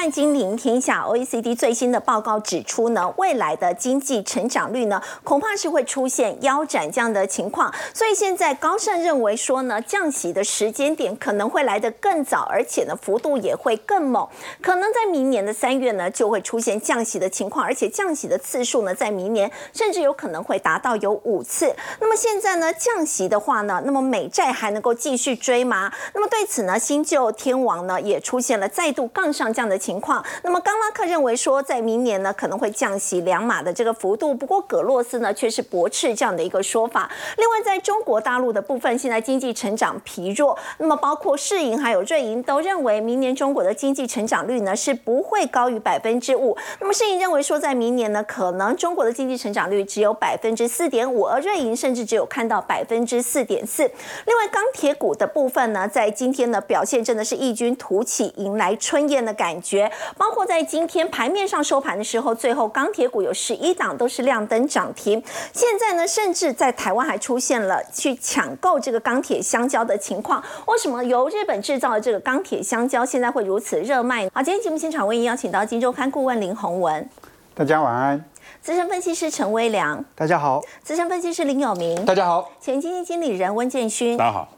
看金陵天下，OECD 最新的报告指出呢，未来的经济成长率呢，恐怕是会出现腰斩这样的情况。所以现在高盛认为说呢，降息的时间点可能会来得更早，而且呢，幅度也会更猛，可能在明年的三月呢，就会出现降息的情况，而且降息的次数呢，在明年甚至有可能会达到有五次。那么现在呢，降息的话呢，那么美债还能够继续追吗？那么对此呢，新旧天王呢，也出现了再度杠上这样的情情况。那么冈拉克认为说，在明年呢可能会降息两码的这个幅度。不过葛洛斯呢却是驳斥这样的一个说法。另外，在中国大陆的部分，现在经济成长疲弱。那么包括世银还有瑞银都认为，明年中国的经济成长率呢是不会高于百分之五。那么世银认为说，在明年呢可能中国的经济成长率只有百分之四点五，而瑞银甚至只有看到百分之四点四。另外，钢铁股的部分呢，在今天呢表现真的是异军突起，迎来春燕的感觉。包括在今天盘面上收盘的时候，最后钢铁股有十一档都是亮灯涨停。现在呢，甚至在台湾还出现了去抢购这个钢铁香蕉的情况。为什么由日本制造的这个钢铁香蕉现在会如此热卖？好，今天节目现场为您邀请到金周刊顾问林宏文，大家晚安；资深分析师陈威良，大家好；资深分析师林有明，大家好；前基金经理人温建勋，大家好。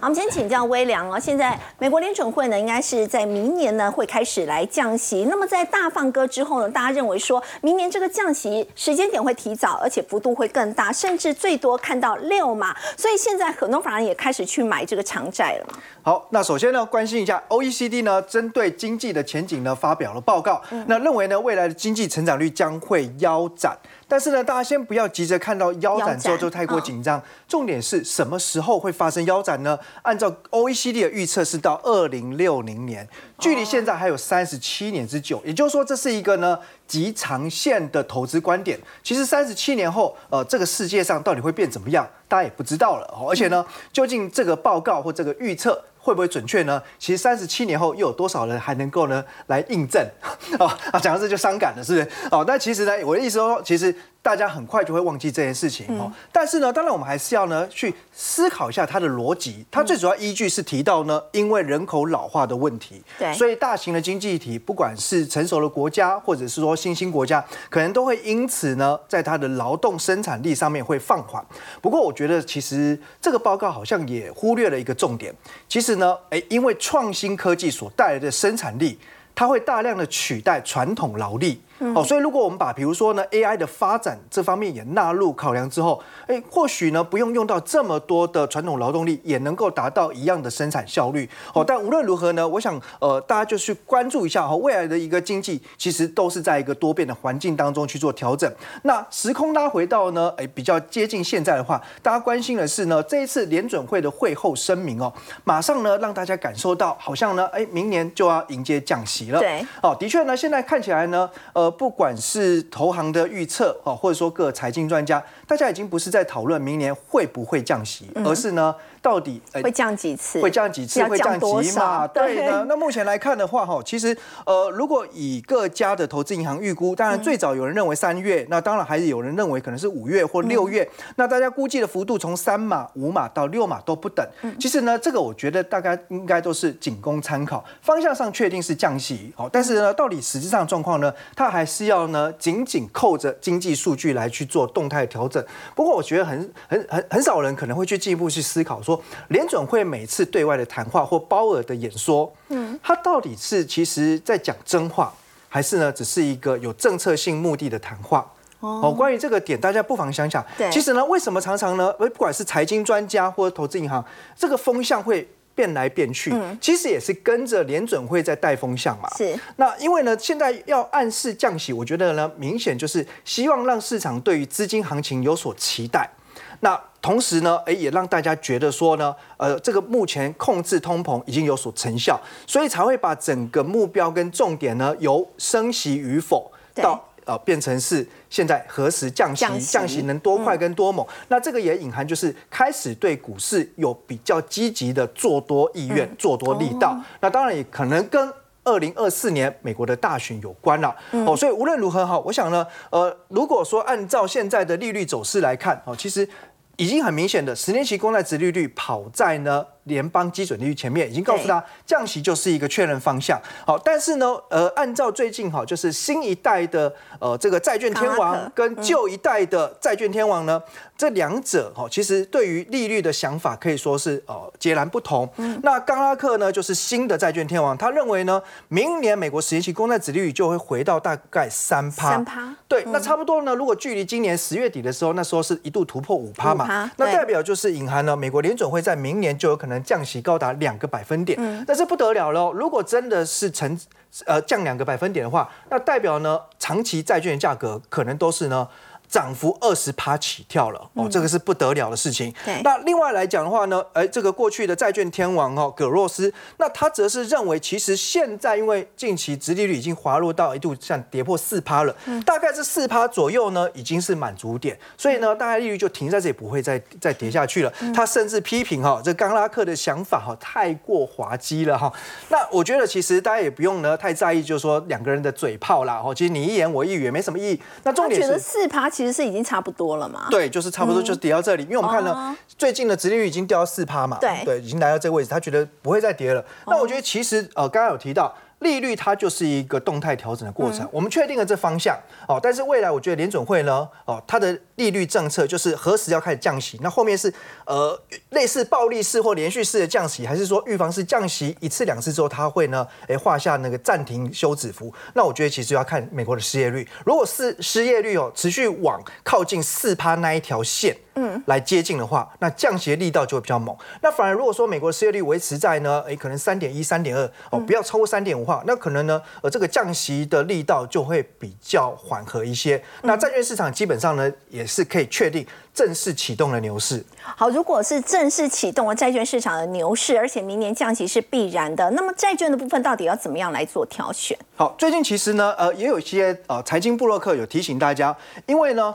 好，我们先请教微良哦。现在美国联准会呢，应该是在明年呢会开始来降息。那么在大放歌之后呢，大家认为说明年这个降息时间点会提早，而且幅度会更大，甚至最多看到六码。所以现在很多法人也开始去买这个长债了。好，那首先呢，关心一下 OECD 呢，针对经济的前景呢发表了报告，那认为呢未来的经济成长率将会腰斩。但是呢，大家先不要急着看到腰斩之后就太过紧张。重点是什么时候会发生腰斩呢？按照 OECD 的预测是到二零六零年，距离现在还有三十七年之久。也就是说，这是一个呢极长线的投资观点。其实三十七年后，呃，这个世界上到底会变怎么样，大家也不知道了。而且呢，究竟这个报告或这个预测会不会准确呢？其实三十七年后又有多少人还能够呢来印证？哦啊，讲到这就伤感了，是不是？哦，但其实呢，我的意思说，其实。大家很快就会忘记这件事情哦。但是呢，当然我们还是要呢去思考一下它的逻辑。它最主要依据是提到呢，因为人口老化的问题，对，所以大型的经济体，不管是成熟的国家，或者是说新兴国家，可能都会因此呢，在它的劳动生产力上面会放缓。不过，我觉得其实这个报告好像也忽略了一个重点。其实呢，哎，因为创新科技所带来的生产力，它会大量的取代传统劳力。哦，所以如果我们把比如说呢 AI 的发展这方面也纳入考量之后，哎，或许呢不用用到这么多的传统劳动力，也能够达到一样的生产效率。哦，但无论如何呢，我想呃大家就去关注一下哈，未来的一个经济其实都是在一个多变的环境当中去做调整。那时空拉回到呢，哎比较接近现在的话，大家关心的是呢这一次联准会的会后声明哦，马上呢让大家感受到好像呢哎明年就要迎接降息了。对，哦，的确呢现在看起来呢呃。不管是投行的预测啊，或者说各财经专家，大家已经不是在讨论明年会不会降息，而是呢。到底会降几次？会降几次？会降几码？对呢。那目前来看的话，哈，其实呃，如果以各家的投资银行预估，当然最早有人认为三月，那当然还是有人认为可能是五月或六月。那大家估计的幅度从三码、五码到六码都不等。其实呢，这个我觉得大概应该都是仅供参考。方向上确定是降息，好，但是呢，到底实际上状况呢，它还是要呢紧紧扣着经济数据来去做动态调整。不过我觉得很很很很少人可能会去进一步去思考说。联准会每次对外的谈话或鲍尔的演说，嗯，他到底是其实在讲真话，还是呢只是一个有政策性目的的谈话？哦，关于这个点，大家不妨想想。对，其实呢，为什么常常呢，不管是财经专家或者投资银行，这个风向会变来变去？嗯，其实也是跟着联准会在带风向嘛。是。那因为呢，现在要暗示降息，我觉得呢，明显就是希望让市场对于资金行情有所期待。那同时呢，哎，也让大家觉得说呢，呃，这个目前控制通膨已经有所成效，所以才会把整个目标跟重点呢，由升息与否到呃变成是现在何时降息，降息。能多快跟多猛。那这个也隐含就是开始对股市有比较积极的做多意愿、做多力道。那当然也可能跟二零二四年美国的大选有关了。哦，所以无论如何哈，我想呢，呃，如果说按照现在的利率走势来看，哦，其实。已经很明显的十年期公债殖利率跑在呢联邦基准利率前面，已经告诉他降息就是一个确认方向。好，但是呢，呃，按照最近哈，就是新一代的呃这个债券天王跟旧一代的债券天王呢，这两者哈，其实对于利率的想法可以说是呃截然不同。那冈拉克呢，就是新的债券天王，他认为呢，明年美国十年期公债殖利率就会回到大概三趴。三趴。对，那差不多呢。如果距离今年十月底的时候，那时候是一度突破五趴嘛，那代表就是隐含了美国联准会在明年就有可能降息高达两个百分点。嗯，那是不得了喽！如果真的是成呃降两个百分点的话，那代表呢长期债券价格可能都是呢。涨幅二十趴起跳了哦，这个是不得了的事情。那另外来讲的话呢，哎，这个过去的债券天王哦，葛洛斯，那他则是认为，其实现在因为近期殖利率已经滑落到一度像跌破四趴了，大概是四趴左右呢，已经是满足点，所以呢，大概利率就停在这里，不会再再跌下去了。他甚至批评哈，这冈拉克的想法哈太过滑稽了哈。那我觉得其实大家也不用呢太在意，就是说两个人的嘴炮啦，哈，其实你一言我一语也没什么意义。那重点是四趴。其实是已经差不多了嘛？对，就是差不多，就是跌到这里。因为我们看到，最近的殖利率已经掉到四趴嘛，对，对，已经来到这个位置，他觉得不会再跌了。那我觉得其实呃，刚刚有提到。利率它就是一个动态调整的过程，我们确定了这方向哦，但是未来我觉得联准会呢，哦，它的利率政策就是何时要开始降息，那后面是呃类似暴力式或连续式的降息，还是说预防式降息一次两次之后，它会呢，哎画下那个暂停休止符？那我觉得其实要看美国的失业率，如果是失业率哦持续往靠近四趴那一条线。嗯，来接近的话，那降息力道就会比较猛。那反而如果说美国失业率维持在呢，哎，可能三点一、三点二哦，不要超过三点五话，那可能呢，呃，这个降息的力道就会比较缓和一些。那债券市场基本上呢，也是可以确定正式启动了牛市。好，如果是正式启动了债券市场的牛市，而且明年降息是必然的，那么债券的部分到底要怎么样来做挑选？好，最近其实呢，呃，也有一些呃财经布洛克有提醒大家，因为呢。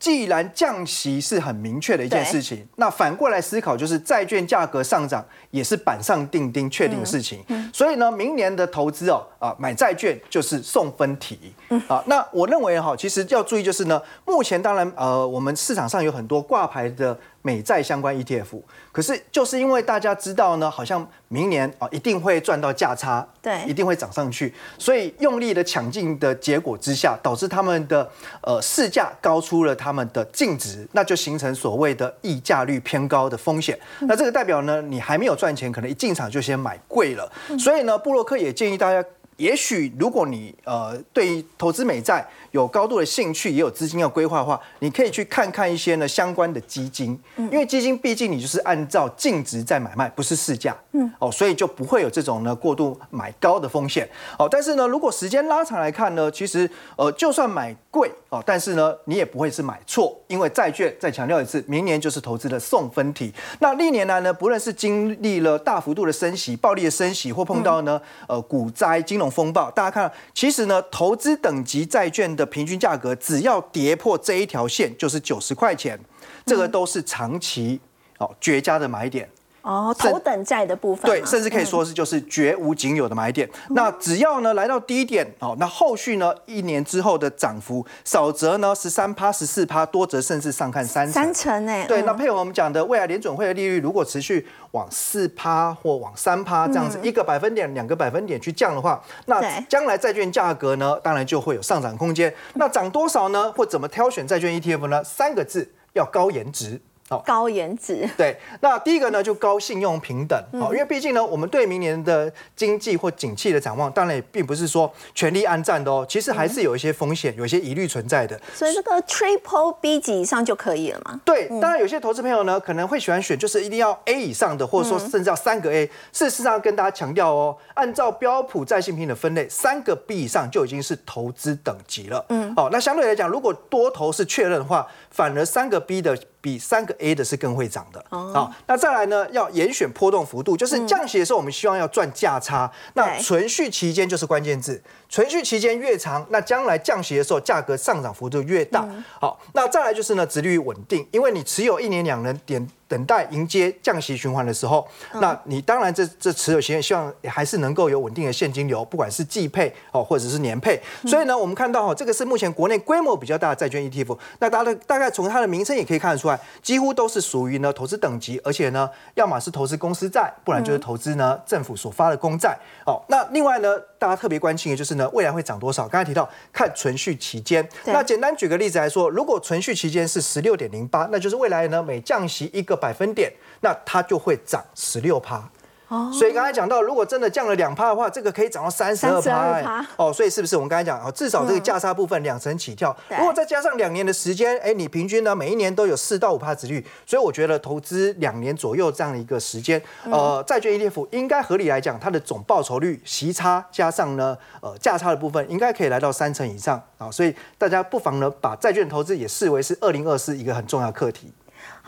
既然降息是很明确的一件事情，那反过来思考就是债券价格上涨也是板上钉钉确定的事情。所以呢，明年的投资哦，啊，买债券就是送分题。啊，那我认为哈，其实要注意就是呢，目前当然呃，我们市场上有很多挂牌的。美债相关 ETF，可是就是因为大家知道呢，好像明年啊一定会赚到价差，对，一定会涨上去，所以用力的抢进的结果之下，导致他们的呃市价高出了他们的净值，那就形成所谓的溢价率偏高的风险。那这个代表呢，你还没有赚钱，可能一进场就先买贵了。所以呢，布洛克也建议大家。也许如果你呃对投资美债有高度的兴趣，也有资金要规划的话，你可以去看看一些呢相关的基金，因为基金毕竟你就是按照净值在买卖，不是市价，嗯，哦，所以就不会有这种呢过度买高的风险，哦，但是呢，如果时间拉长来看呢，其实呃就算买贵哦，但是呢你也不会是买错，因为债券再强调一次，明年就是投资的送分题。那历年来呢，不论是经历了大幅度的升息、暴力的升息，或碰到呢呃股灾、金融风暴，大家看，其实呢，投资等级债券的平均价格只要跌破这一条线，就是九十块钱，这个都是长期哦绝佳的买点。哦，头等债的部分，对，甚至可以说是就是绝无仅有的买点。那只要呢来到低点，哦，那后续呢一年之后的涨幅，少则呢十三趴、十四趴，多则甚至上看三三成哎。对，那配合我们讲的未来联准会的利率，如果持续往四趴或往三趴这样子，一个百分点、两个百分点去降的话，那将来债券价格呢，当然就会有上涨空间。那涨多少呢？或怎么挑选债券 ETF 呢？三个字，要高颜值。好，高颜值。对，那第一个呢，就高信用平等。好，因为毕竟呢，我们对明年的经济或景气的展望，当然也并不是说全力安战的哦。其实还是有一些风险，有一些疑虑存在的。所以这个 Triple B 级以上就可以了吗？对，当然有些投资朋友呢，可能会喜欢选，就是一定要 A 以上的，或者说甚至要三个 A。事实上，跟大家强调哦，按照标普在信评的分类，三个 B 以上就已经是投资等级了。嗯，好，那相对来讲，如果多头是确认的话，反而三个 B 的。比三个 A 的是更会涨的。好，那再来呢？要严选波动幅度，就是降息的时候，我们希望要赚价差。那存续期间就是关键字，存续期间越长，那将来降息的时候，价格上涨幅度越大。好，那再来就是呢，殖利率稳定，因为你持有一年两年点。等待迎接降息循环的时候，那你当然这这持有期希望还是能够有稳定的现金流，不管是季配哦或者是年配。所以呢，我们看到哈，这个是目前国内规模比较大的债券 ETF。那大家大概从它的名称也可以看得出来，几乎都是属于呢投资等级，而且呢，要么是投资公司债，不然就是投资呢政府所发的公债。哦，那另外呢，大家特别关心的就是呢，未来会涨多少？刚才提到看存续期间。那简单举个例子来说，如果存续期间是十六点零八，那就是未来呢每降息一个。百分点，那它就会涨十六趴。哦，所以刚才讲到，如果真的降了两趴的话，这个可以涨到三十二趴。哦，所以是不是我们刚才讲哦，至少这个价差部分两成起跳。如果再加上两年的时间，哎，你平均呢每一年都有四到五趴值率，所以我觉得投资两年左右这样的一个时间，呃，债券 ETF 应该合理来讲，它的总报酬率息差加上呢，呃，价差的部分应该可以来到三成以上啊。所以大家不妨呢，把债券投资也视为是二零二四一个很重要的课题。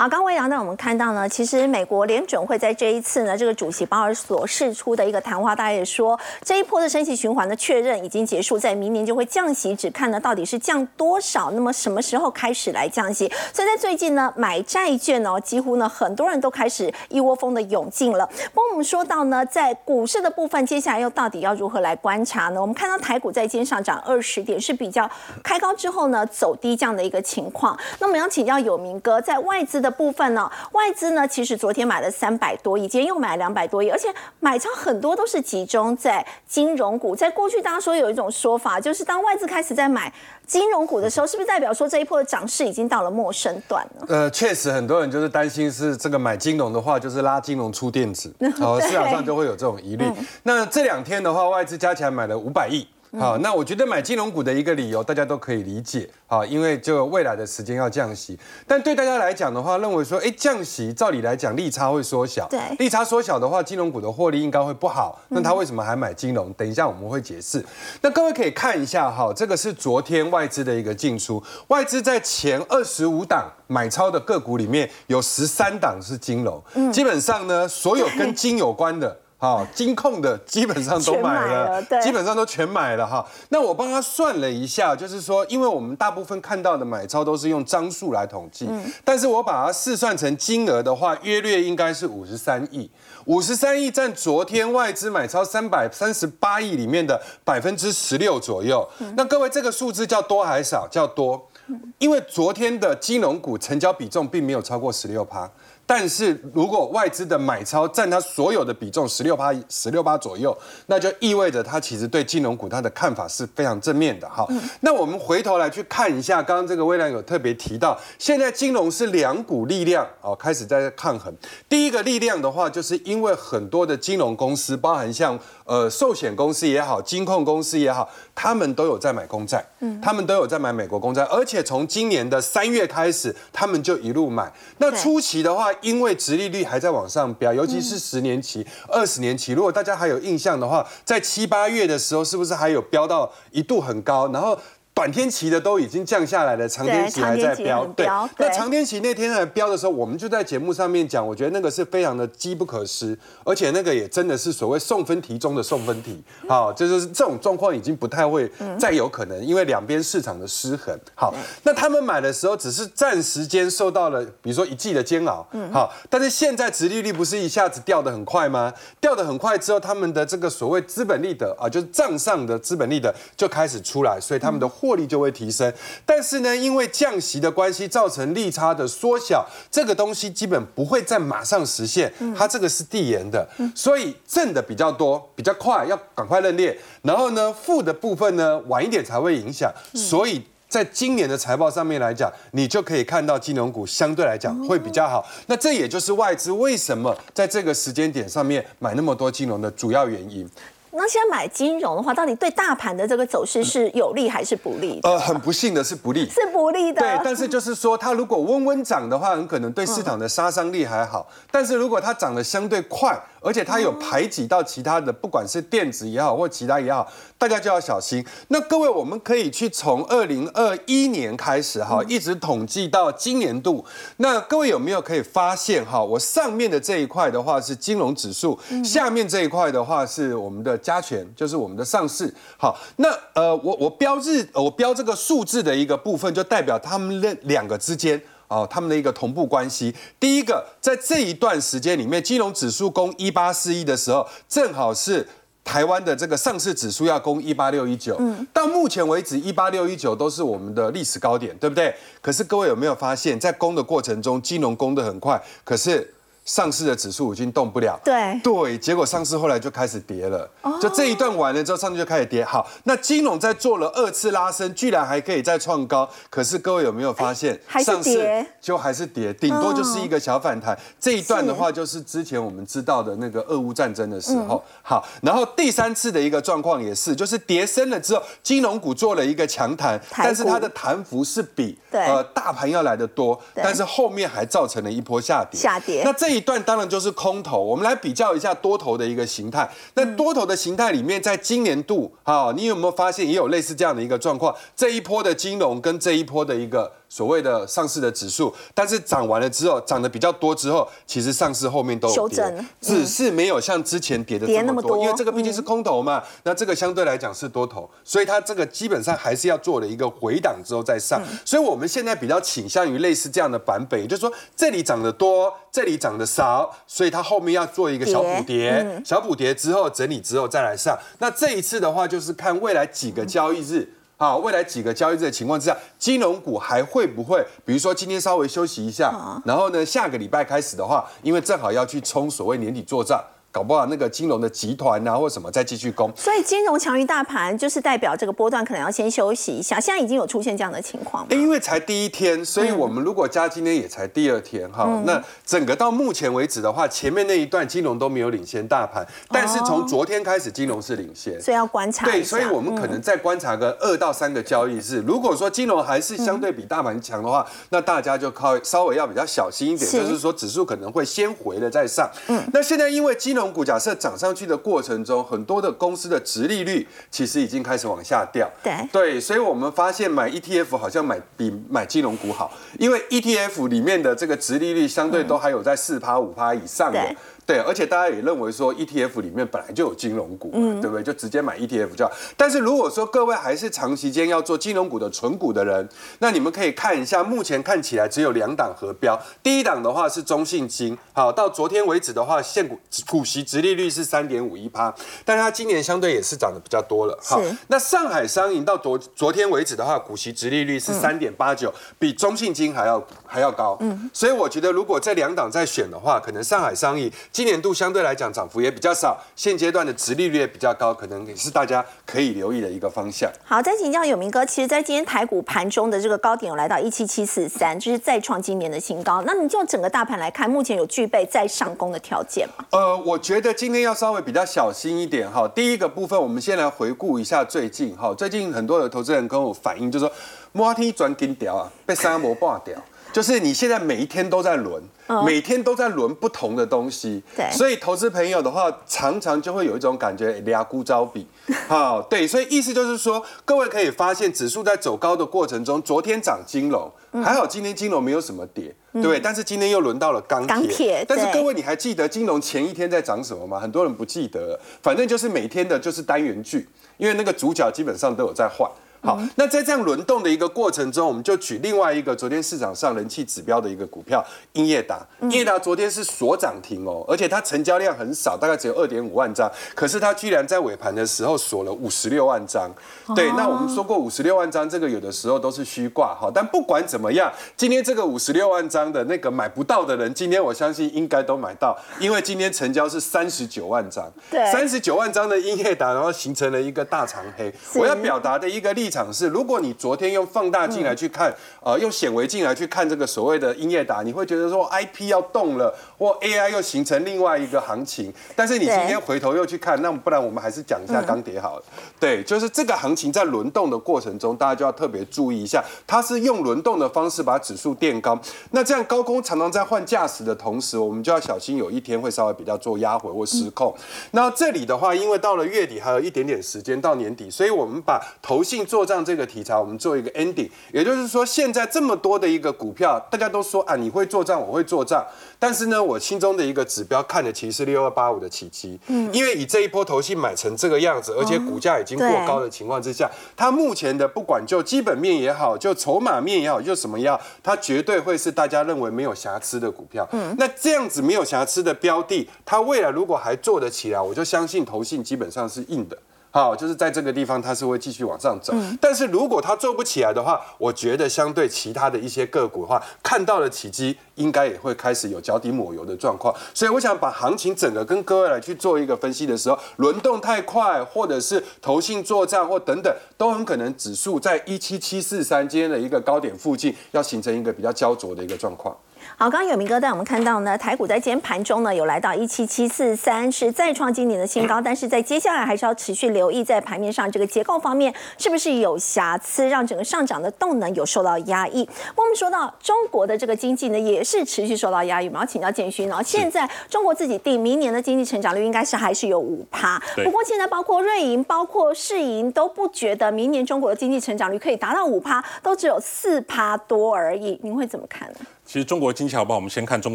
好，刚魏阳呢，我们看到呢，其实美国联准会在这一次呢，这个主席鲍尔所释出的一个谈话，大家也说这一波的升息循环的确认已经结束，在明年就会降息，只看呢到底是降多少，那么什么时候开始来降息？所以在最近呢，买债券哦，几乎呢很多人都开始一窝蜂的涌进了。不过我们说到呢，在股市的部分，接下来又到底要如何来观察呢？我们看到台股在今天上涨二十点，是比较开高之后呢走低这样的一个情况。那我们要请教有明哥，在外资的。部分呢，外资呢其实昨天买了三百多亿，今天又买两百多亿，而且买超很多都是集中在金融股。在过去，大家说有一种说法，就是当外资开始在买金融股的时候，是不是代表说这一波的涨势已经到了陌生段了？呃，确实，很多人就是担心是这个买金融的话，就是拉金融出电子，哦，市场上就会有这种疑虑。那这两天的话，外资加起来买了五百亿。好，那我觉得买金融股的一个理由，大家都可以理解。好，因为就未来的时间要降息，但对大家来讲的话，认为说，哎，降息照理来讲利差会缩小，对，利差缩小的话，金融股的获利应该会不好。那他为什么还买金融？等一下我们会解释。那各位可以看一下哈，这个是昨天外资的一个进出，外资在前二十五档买超的个股里面有十三档是金融，基本上呢，所有跟金有关的。好，金控的基本上都买了，基本上都全买了哈。那我帮他算了一下，就是说，因为我们大部分看到的买超都是用张数来统计，但是我把它试算成金额的话，约略应该是五十三亿。五十三亿占昨天外资买超三百三十八亿里面的百分之十六左右。那各位，这个数字叫多还少？叫多，因为昨天的金融股成交比重并没有超过十六趴。但是如果外资的买超占它所有的比重十六八十六八左右，那就意味着它其实对金融股它的看法是非常正面的哈。那我们回头来去看一下，刚刚这个微量有特别提到，现在金融是两股力量哦开始在抗衡。第一个力量的话，就是因为很多的金融公司，包含像呃寿险公司也好，金控公司也好，他们都有在买公债，嗯，他们都有在买美国公债，而且从今年的三月开始，他们就一路买。那初期的话。因为殖利率还在往上飙，尤其是十年期、二十年期。如果大家还有印象的话，在七八月的时候，是不是还有飙到一度很高？然后。短天期的都已经降下来了，长天期还在飙。对，那长天期那天在飙的时候，我们就在节目上面讲，我觉得那个是非常的机不可失，而且那个也真的是所谓送分题中的送分题。好，就是这种状况已经不太会再有可能，因为两边市场的失衡。好，那他们买的时候只是暂时间受到了，比如说一季的煎熬。好，但是现在殖利率不是一下子掉的很快吗？掉的很快之后，他们的这个所谓资本利得啊，就是账上的资本利得就开始出来，所以他们的货。获利就会提升，但是呢，因为降息的关系，造成利差的缩小，这个东西基本不会再马上实现，它这个是递延的，所以正的比较多，比较快，要赶快认列，然后呢，负的部分呢，晚一点才会影响，所以在今年的财报上面来讲，你就可以看到金融股相对来讲会比较好，那这也就是外资为什么在这个时间点上面买那么多金融的主要原因。那现在买金融的话，到底对大盘的这个走势是有利还是不利？呃，很不幸的是不利，是不利的。对，但是就是说，它如果温温涨的话，很可能对市场的杀伤力还好。但是如果它涨得相对快，而且它有排挤到其他的，不管是电子也好，或其他也好，大家就要小心。那各位，我们可以去从二零二一年开始哈，一直统计到今年度。那各位有没有可以发现哈？我上面的这一块的话是金融指数，下面这一块的话是我们的加权，就是我们的上市。好，那呃，我我标日，我标这个数字的一个部分，就代表他们两两个之间。哦，他们的一个同步关系。第一个，在这一段时间里面，金融指数攻一八四一的时候，正好是。台湾的这个上市指数要攻一八六一九，到目前为止一八六一九都是我们的历史高点，对不对？可是各位有没有发现，在攻的过程中，金融攻得很快，可是。上市的指数已经动不了，对对，结果上市后来就开始跌了，就这一段完了之后，上去就开始跌。好，那金融在做了二次拉升，居然还可以再创高，可是各位有没有发现，上市就还是跌，顶多就是一个小反弹。这一段的话，就是之前我们知道的那个俄乌战争的时候。好，然后第三次的一个状况也是，就是跌升了之后，金融股做了一个强弹，但是它的弹幅是比呃大盘要来的多，但是后面还造成了一波下跌。下跌。那这一。段当然就是空头，我们来比较一下多头的一个形态。那多头的形态里面，在今年度啊，你有没有发现也有类似这样的一个状况？这一波的金融跟这一波的一个。所谓的上市的指数，但是涨完了之后，涨得比较多之后，其实上市后面都有跌，只是没有像之前跌的这么多，因为这个毕竟是空头嘛，那这个相对来讲是多头，所以它这个基本上还是要做了一个回档之后再上，所以我们现在比较倾向于类似这样的版本，也就是说这里涨得多，这里涨得少，所以它后面要做一个小补跌，小补跌之后整理之后再来上，那这一次的话就是看未来几个交易日。好，未来几个交易日的情况之下，金融股还会不会？比如说今天稍微休息一下，然后呢，下个礼拜开始的话，因为正好要去冲所谓年底做账。搞不好那个金融的集团啊，或什么再继续攻，所以金融强于大盘，就是代表这个波段可能要先休息一下。现在已经有出现这样的情况。因为才第一天，所以我们如果加今天也才第二天哈，那整个到目前为止的话，前面那一段金融都没有领先大盘，但是从昨天开始金融是领先，所以要观察。对，所以我们可能再观察个二到三个交易日。如果说金融还是相对比大盘强的话，那大家就靠稍微要比较小心一点，就是说指数可能会先回了再上。嗯，那现在因为金融股假设涨。上去的过程中，很多的公司的值利率其实已经开始往下掉。对对，所以我们发现买 ETF 好像买比买金融股好，因为 ETF 里面的这个值利率相对都还有在四趴五趴以上的。对，而且大家也认为说 ETF 里面本来就有金融股，对不对？就直接买 ETF 就好。但是如果说各位还是长期间要做金融股的纯股的人，那你们可以看一下，目前看起来只有两档合标。第一档的话是中信金，好，到昨天为止的话，现股股息直利率是三点五一趴，但是它今年相对也是涨得比较多了。好，那上海商银到昨昨天为止的话，股息直利率是三点八九，比中信金还要还要高。嗯，所以我觉得如果这两档再选的话，可能上海商议。今年度相对来讲涨幅也比较少，现阶段的殖利率也比较高，可能也是大家可以留意的一个方向。好，再请教永明哥，其实，在今天台股盘中的这个高点有来到一七七四三，就是再创今年的新高。那你就整个大盘来看，目前有具备再上攻的条件吗？呃，我觉得今天要稍微比较小心一点哈。第一个部分，我们先来回顾一下最近哈，最近很多的投资人跟我反映，就说摩天转金条啊，被三摩挂掉。就是你现在每一天都在轮，每天都在轮不同的东西，对，所以投资朋友的话，常常就会有一种感觉，俩孤招比，好，对，所以意思就是说，各位可以发现，指数在走高的过程中，昨天涨金融，还好今天金融没有什么跌，对，但是今天又轮到了钢铁，但是各位你还记得金融前一天在涨什么吗？很多人不记得，反正就是每天的就是单元剧，因为那个主角基本上都有在换。好，那在这样轮动的一个过程中，我们就举另外一个昨天市场上人气指标的一个股票英业达。英业达昨天是锁涨停哦，而且它成交量很少，大概只有二点五万张，可是它居然在尾盘的时候锁了五十六万张。对，那我们说过五十六万张，这个有的时候都是虚挂哈。但不管怎么样，今天这个五十六万张的那个买不到的人，今天我相信应该都买到，因为今天成交是三十九万张。对，三十九万张的英业达，然后形成了一个大长黑。我要表达的一个例。场是，如果你昨天用放大镜来去看，呃，用显微镜来去看这个所谓的音乐达，你会觉得说 I P 要动了，或 A I 又形成另外一个行情。但是你今天回头又去看，那不然我们还是讲一下钢铁好了。对，就是这个行情在轮动的过程中，大家就要特别注意一下，它是用轮动的方式把指数垫高。那这样高空常常在换驾驶的同时，我们就要小心有一天会稍微比较做压回或失控。那这里的话，因为到了月底还有一点点时间到年底，所以我们把投信做。做账这个题材，我们做一个 ending。也就是说，现在这么多的一个股票，大家都说啊，你会做账，我会做账。但是呢，我心中的一个指标看的其实是六二八五的奇迹，嗯，因为以这一波投信买成这个样子，而且股价已经过高的情况之下，它目前的不管就基本面也好，就筹码面也好，就什么也好，它绝对会是大家认为没有瑕疵的股票。嗯，那这样子没有瑕疵的标的，它未来如果还做得起来，我就相信投信基本上是硬的。好，就是在这个地方，它是会继续往上走。但是如果它做不起来的话，我觉得相对其他的一些个股的话，看到了奇迹，应该也会开始有脚底抹油的状况。所以我想把行情整个跟各位来去做一个分析的时候，轮动太快，或者是投信作战或等等，都很可能指数在一七七四三今天的一个高点附近，要形成一个比较焦灼的一个状况。好，刚刚有明哥带我们看到呢，台股在今天盘中呢有来到一七七四三，是再创今年的新高，但是在接下来还是要持续留意在盘面上这个结构方面是不是有瑕疵，让整个上涨的动能有受到压抑。我们说到中国的这个经济呢，也是持续受到压抑。我们要请教建勋，然后现在中国自己定明年的经济成长率应该是还是有五趴，不过现在包括瑞银、包括世银都不觉得明年中国的经济成长率可以达到五趴，都只有四趴多而已。您会怎么看呢？其实中国经济好不好？我们先看中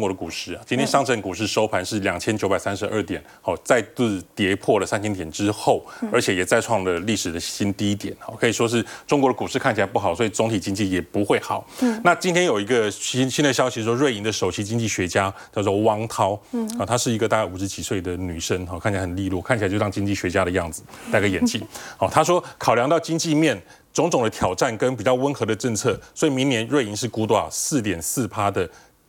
国的股市啊。今天上证股市收盘是两千九百三十二点，好，再度跌破了三千点之后，而且也再创了历史的新低点。好，可以说是中国的股市看起来不好，所以总体经济也不会好。嗯那今天有一个新新的消息说，瑞银的首席经济学家叫做汪涛，啊，她是一个大概五十几岁的女生，哈，看起来很利落，看起来就像经济学家的样子，戴个眼镜。好，她说考量到经济面。种种的挑战跟比较温和的政策，所以明年瑞银是估多少四点四趴的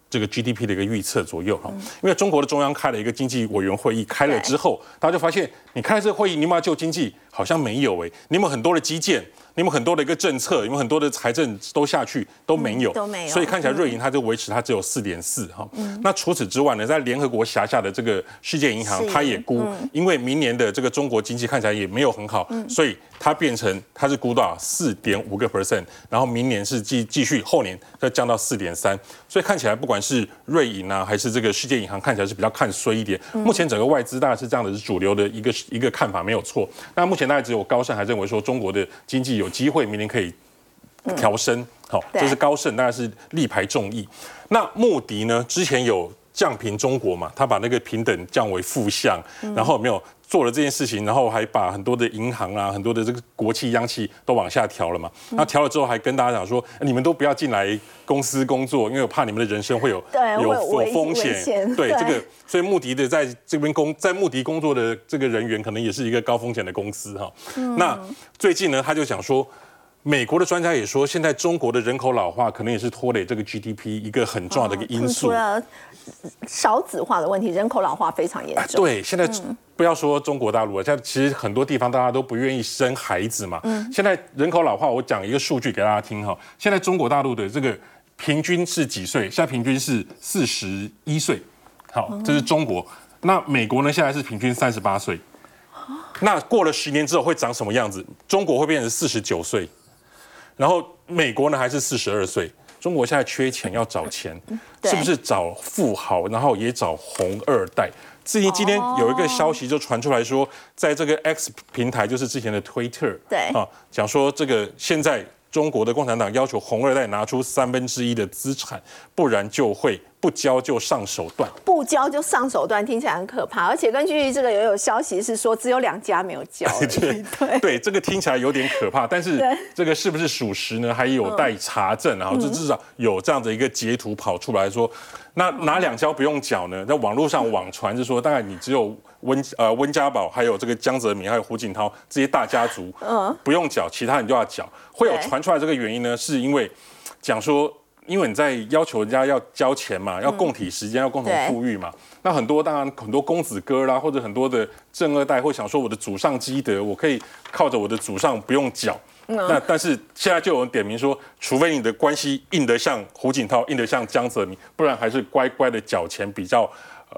这个 GDP 的一个预测左右哈。因为中国的中央开了一个经济委员会议，开了之后，大家就发现，你开这个会议，你有没有救经济？好像没有哎，你没有很多的基建。你们很多的一个政策，你们很多的财政都下去都没有，都没有，所以看起来瑞银它就维持它只有四点四哈。那除此之外呢，在联合国辖下的这个世界银行，它也估，因为明年的这个中国经济看起来也没有很好，所以它变成它是估到四点五个 percent，然后明年是继继续后年再降到四点三，所以看起来不管是瑞银啊，还是这个世界银行，看起来是比较看衰一点。目前整个外资大概是这样的，是主流的一个一个看法没有错。那目前大概只有高盛还认为说中国的经济有。有机会明年可以调升，好，这是高盛，当然是力排众议。那穆迪呢？之前有降评中国嘛？他把那个平等降为负向，然后没有做了这件事情，然后还把很多的银行啊、很多的这个国企央企都往下调了嘛。那调了之后，还跟大家讲说，你们都不要进来公司工作，因为我怕你们的人生会有有有风险。对这个，所以穆迪的在这边工在穆迪工作的这个人员，可能也是一个高风险的公司哈。那最近呢，他就讲说，美国的专家也说，现在中国的人口老化可能也是拖累这个 GDP 一个很重要的一个因素。除了少子化的问题，人口老化非常严重。对，现在不要说中国大陆了，现在其实很多地方大家都不愿意生孩子嘛。嗯。现在人口老化，我讲一个数据给大家听哈。现在中国大陆的这个平均是几岁？现在平均是四十一岁。好，这是中国。那美国呢？现在是平均三十八岁。那过了十年之后会长什么样子？中国会变成四十九岁，然后美国呢还是四十二岁？中国现在缺钱要找钱，是不是找富豪，然后也找红二代？至于今天有一个消息就传出来说，在这个 X 平台，就是之前的 Twitter，对啊，讲说这个现在。中国的共产党要求红二代拿出三分之一的资产，不然就会不交就上手段。不交就上手段，听起来很可怕。而且根据这个也有消息是说，只有两家没有交。对对对，这个听起来有点可怕。但是这个是不是属实呢？还有待查证。然后这至少有这样的一个截图跑出来说，那哪两家不用缴呢？在网络上网传是说，大概你只有。温呃温家宝，还有这个江泽民，还有胡锦涛这些大家族，嗯，不用缴，其他人就要缴。会有传出来这个原因呢，是因为讲说，因为你在要求人家要交钱嘛，要共体时间，要共同富裕嘛。那很多当然很多公子哥啦，或者很多的正二代会想说，我的祖上积德，我可以靠着我的祖上不用缴。那但是现在就有人点名说，除非你的关系硬得像胡锦涛，硬得像江泽民，不然还是乖乖的缴钱比较。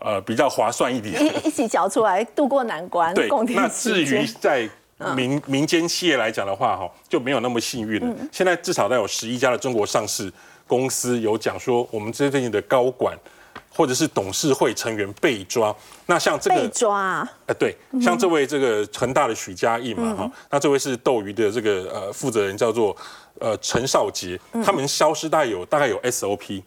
呃，比较划算一点，一一起缴出来度过难关。对，那至于在民民间企业来讲的话，哈，就没有那么幸运了。现在至少在有十一家的中国上市公司有讲说，我们最近的高管或者是董事会成员被抓。那像这个被抓，呃，对，像这位这个恒大的许家印嘛，哈，那这位是斗鱼的这个呃负责人叫做呃陈少杰，他们消失大概有大概有 SOP。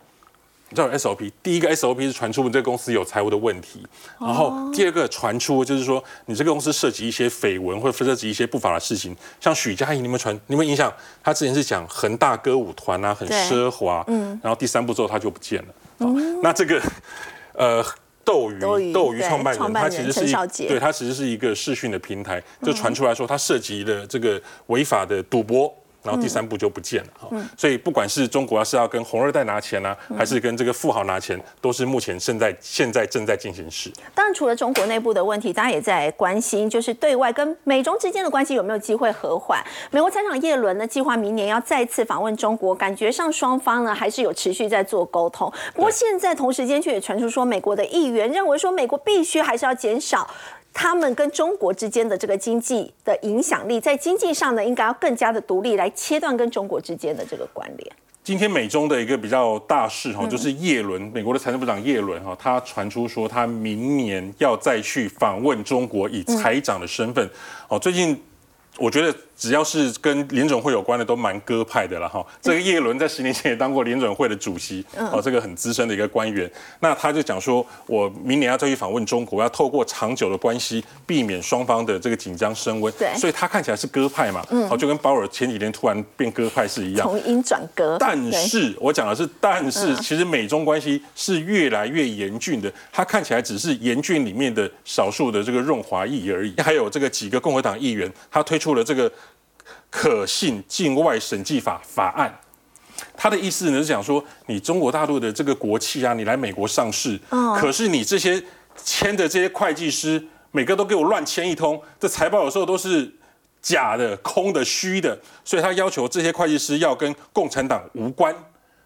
叫 SOP，第一个 SOP 是传出你这个公司有财务的问题，然后第二个传出就是说你这个公司涉及一些绯闻或者涉及一些不法的事情，像许家印，你们传，你们印象，他之前是讲恒大歌舞团啊，很奢华，嗯，然后第三步之后他就不见了，嗯，那这个呃斗鱼斗鱼创办人，他其实是一对他其实是一个视讯的平台，就传出来说他涉及了这个违法的赌博。然后第三步就不见了哈，所以不管是中国要是要跟红二代拿钱呢，还是跟这个富豪拿钱，都是目前现在现在正在进行时。当然，除了中国内部的问题，大家也在关心，就是对外跟美中之间的关系有没有机会和缓。美国财长耶伦呢，计划明年要再次访问中国，感觉上双方呢还是有持续在做沟通。不过现在同时间却也传出说，美国的议员认为说，美国必须还是要减少。他们跟中国之间的这个经济的影响力，在经济上呢，应该要更加的独立，来切断跟中国之间的这个关联。今天美中的一个比较大事哈，就是耶伦，美国的财政部长耶伦哈，他传出说他明年要再去访问中国，以财长的身份。哦，最近我觉得。只要是跟联准会有关的，都蛮鸽派的了哈。这个叶伦在十年前也当过联准会的主席，哦，这个很资深的一个官员。那他就讲说，我明年要再去访问中国，要透过长久的关系，避免双方的这个紧张升温。对，所以他看起来是鸽派嘛，哦，就跟鲍尔前几天突然变鸽派是一样，从鹰转鸽。但是我讲的是，但是其实美中关系是越来越严峻的。他看起来只是严峻里面的少数的这个润滑液而已。还有这个几个共和党议员，他推出了这个。可信境外审计法法案，他的意思呢是讲说，你中国大陆的这个国企啊，你来美国上市，可是你这些签的这些会计师，每个都给我乱签一通，这财报有时候都是假的、空的、虚的，所以他要求这些会计师要跟共产党无关，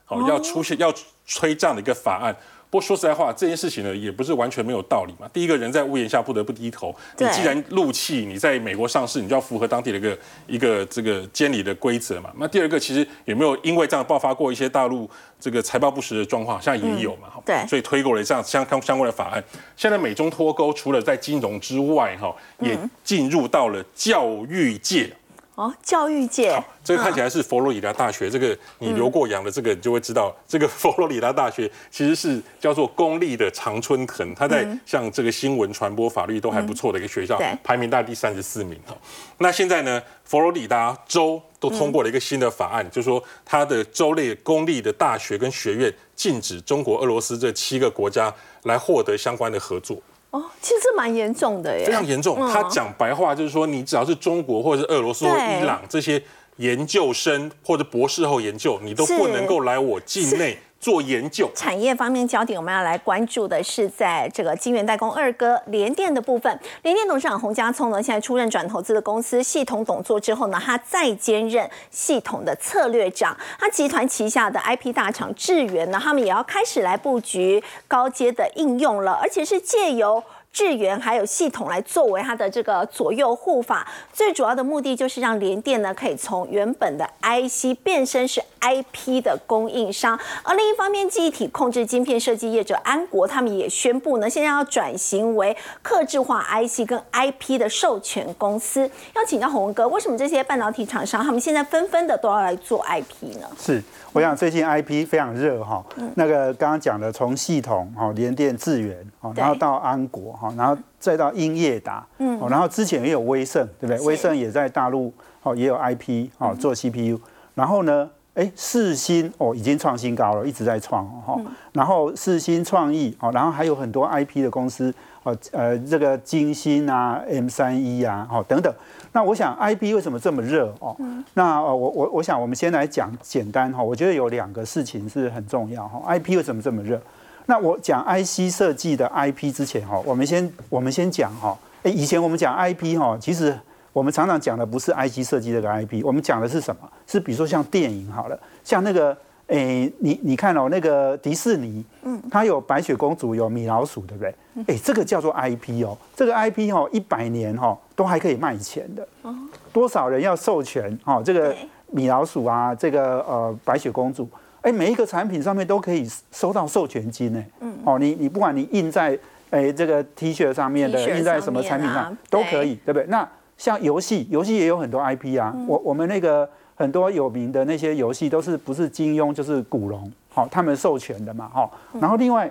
好，要出现要催这样的一个法案。不过说实在话，这件事情呢也不是完全没有道理嘛。第一个人在屋檐下不得不低头。你既然入气，你在美国上市，你就要符合当地的一个一个这个监理的规则嘛。那第二个，其实有没有因为这样爆发过一些大陆这个财报不实的状况？好像也有嘛。对。所以推过了这样相相相关的法案。现在美中脱钩，除了在金融之外，哈，也进入到了教育界。哦，教育界，这个看起来是佛罗里达大学。这个你留过洋的，这个你就会知道，这个佛罗里达大学 其实是叫做公立的常春藤，它在像这个新闻传播、法律都还不错的一个学校，排名大第三十四名。哈，那现在呢，佛罗里达州都通过了一个新的法案，就是说它的州内公立的大学跟学院禁止中国、俄罗斯这七个国家来获得相关的合作。哦，其实蛮严重的耶，非常严重。他讲白话就是说，你只要是中国或者是俄罗斯或伊朗这些研究生或者博士后研究，你都不能够来我境内。做研究产业方面焦点，我们要来关注的是在这个金源代工二哥联电的部分。联电董事长洪家聪呢，现在出任转投资的公司系统董座之后呢，他再兼任系统的策略长。他集团旗下的 IP 大厂智源呢，他们也要开始来布局高阶的应用了，而且是借由。智源还有系统来作为它的这个左右护法，最主要的目的就是让联电呢可以从原本的 IC 变身是 IP 的供应商。而另一方面，记忆体控制晶片设计业者安国他们也宣布呢，现在要转型为客制化 IC 跟 IP 的授权公司。要请教洪文哥，为什么这些半导体厂商他们现在纷纷的都要来做 IP 呢？是。我想最近 IP 非常热哈，那个刚刚讲的从系统哈联电智源哦，然后到安国哈，然后再到英业达，嗯，然后之前也有威盛，对不对？威盛也在大陆哦也有 IP 哦做 CPU，然后呢，哎四星哦已经创新高了，一直在创哈，然后四星创意哦，然后还有很多 IP 的公司哦，呃这个金星啊 M 三一啊，哦等等。那我想，I P 为什么这么热哦？那我我我想，我们先来讲简单哈。我觉得有两个事情是很重要哈。I P 为什么这么热？那我讲 I C 设计的 I P 之前哈，我们先我们先讲哈。哎，以前我们讲 I P 哈，其实我们常常讲的不是 I C 设计这个 I P，我们讲的是什么？是比如说像电影好了，像那个。哎，你你看哦，那个迪士尼，嗯，它有白雪公主，有米老鼠，对不对？哎，这个叫做 IP 哦，这个 IP 哦，一百年哈都还可以卖钱的。哦，多少人要授权？哦，这个米老鼠啊，这个呃白雪公主，哎，每一个产品上面都可以收到授权金呢。嗯，哦，你你不管你印在哎这个 T 恤上面的，印在什么产品上都可以，对不对？那像游戏，游戏也有很多 IP 啊。我我们那个很多有名的那些游戏都是不是金庸就是古龙，好，他们授权的嘛，哈。然后另外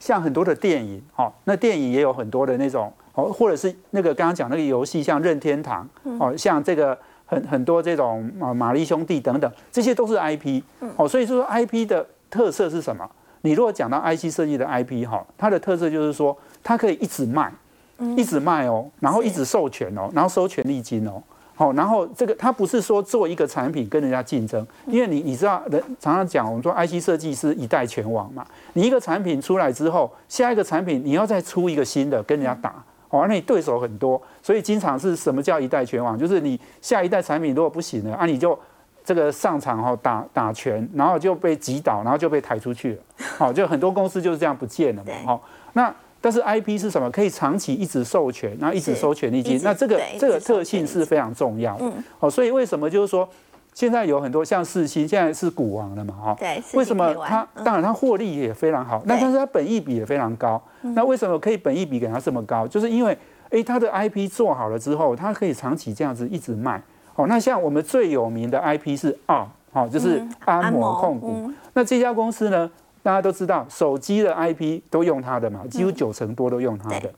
像很多的电影，哈，那电影也有很多的那种，哦，或者是那个刚刚讲那个游戏，像任天堂，哦，像这个。很很多这种啊，玛丽兄弟等等，这些都是 IP，哦，所以说 IP 的特色是什么？你如果讲到 IC 设计的 IP 哈，它的特色就是说，它可以一直卖，一直卖哦，然后一直授权哦，然后收权利金哦，好，然后这个它不是说做一个产品跟人家竞争，因为你你知道，人常常讲我们说 IC 设计是一代全网嘛，你一个产品出来之后，下一个产品你要再出一个新的跟人家打。哦，那你对手很多，所以经常是什么叫一代拳王？就是你下一代产品如果不行了，啊，你就这个上场哈打打拳，然后就被击倒，然后就被抬出去了。好，就很多公司就是这样不见了嘛。好，那但是 IP 是什么？可以长期一直授权，然后一直收权利金。那这个这个特性是非常重要。嗯。哦，所以为什么就是说现在有很多像四星，现在是股王了嘛？哈。对。为什么它当然它获利也非常好，那但是它本益比也非常高。那为什么可以本益比给它这么高？就是因为，哎，它的 IP 做好了之后，它可以长期这样子一直卖。哦，那像我们最有名的 IP 是 ARM，好，就是安摩控股。那这家公司呢，大家都知道，手机的 IP 都用它的嘛，几乎九成多都用它的。